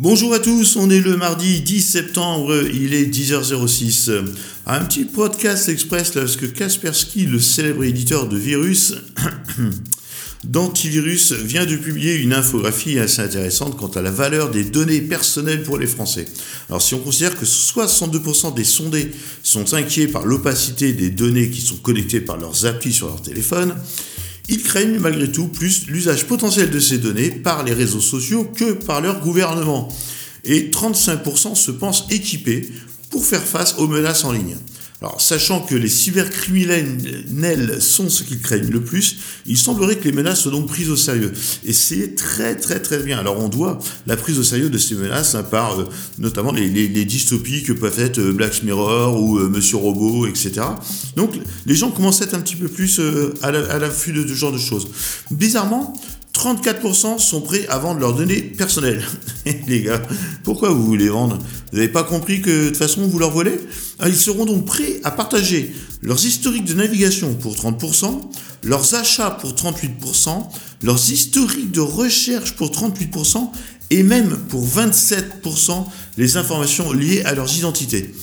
Bonjour à tous, on est le mardi 10 septembre, il est 10h06. Un petit podcast express là, parce que Kaspersky, le célèbre éditeur de virus, d'antivirus, vient de publier une infographie assez intéressante quant à la valeur des données personnelles pour les Français. Alors si on considère que 62% des sondés sont inquiets par l'opacité des données qui sont connectées par leurs applis sur leur téléphone, ils craignent malgré tout plus l'usage potentiel de ces données par les réseaux sociaux que par leur gouvernement. Et 35% se pensent équipés pour faire face aux menaces en ligne. Alors, sachant que les cybercriminels sont ce qu'ils craignent le plus, il semblerait que les menaces soient donc prises au sérieux. Et c'est très très très bien. Alors, on doit la prise au sérieux de ces menaces hein, par euh, notamment les, dystopies que peuvent être euh, Black Mirror ou euh, Monsieur Robot, etc. Donc, les gens commencent à être un petit peu plus à l'affût de ce genre de choses. Bizarrement, 34% sont prêts à vendre leurs données personnelles. les gars, pourquoi vous voulez vendre? Vous n'avez pas compris que de toute façon vous leur volez? Ah, Ils seront donc prêts à partager leurs historiques de navigation pour 30%, leurs achats pour 38%, leurs historiques de recherche pour 38% et même pour 27% les informations liées à leurs identités.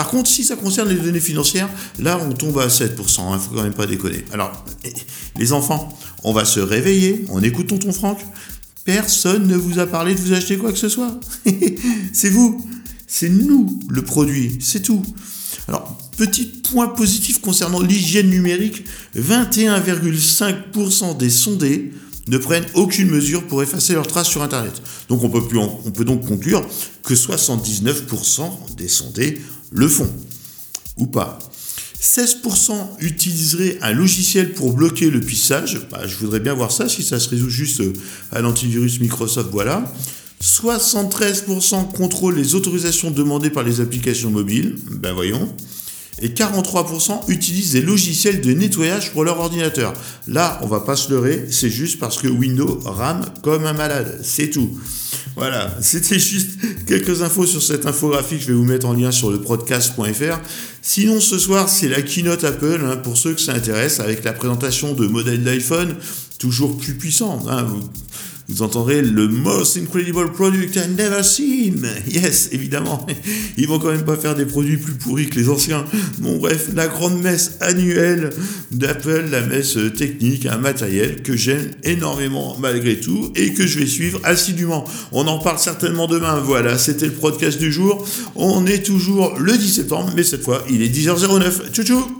Par contre, si ça concerne les données financières, là, on tombe à 7%. Il ne faut quand même pas déconner. Alors, les enfants, on va se réveiller, on écoute tonton Franck. Personne ne vous a parlé de vous acheter quoi que ce soit. c'est vous. C'est nous le produit. C'est tout. Alors, petit point positif concernant l'hygiène numérique, 21,5% des sondés ne prennent aucune mesure pour effacer leurs traces sur Internet. Donc on peut, on peut donc conclure que 79% des sondés le font ou pas. 16% utiliseraient un logiciel pour bloquer le pissage. Bah, je voudrais bien voir ça si ça se résout juste euh, à l'antivirus Microsoft, voilà. 73% contrôlent les autorisations demandées par les applications mobiles. Ben voyons et 43% utilisent des logiciels de nettoyage pour leur ordinateur. Là, on va pas se leurrer, c'est juste parce que Windows rame comme un malade, c'est tout. Voilà, c'était juste quelques infos sur cette infographie que je vais vous mettre en lien sur le podcast.fr. Sinon, ce soir, c'est la keynote Apple, hein, pour ceux que ça intéresse, avec la présentation de modèles d'iPhone toujours plus puissants. Hein vous entendrez le most incredible product I've never seen. Yes, évidemment. Ils vont quand même pas faire des produits plus pourris que les anciens. Bon, bref, la grande messe annuelle d'Apple, la messe technique, un matériel que j'aime énormément malgré tout et que je vais suivre assidûment. On en parle certainement demain. Voilà, c'était le podcast du jour. On est toujours le 10 septembre, mais cette fois, il est 10h09. Tchou tchou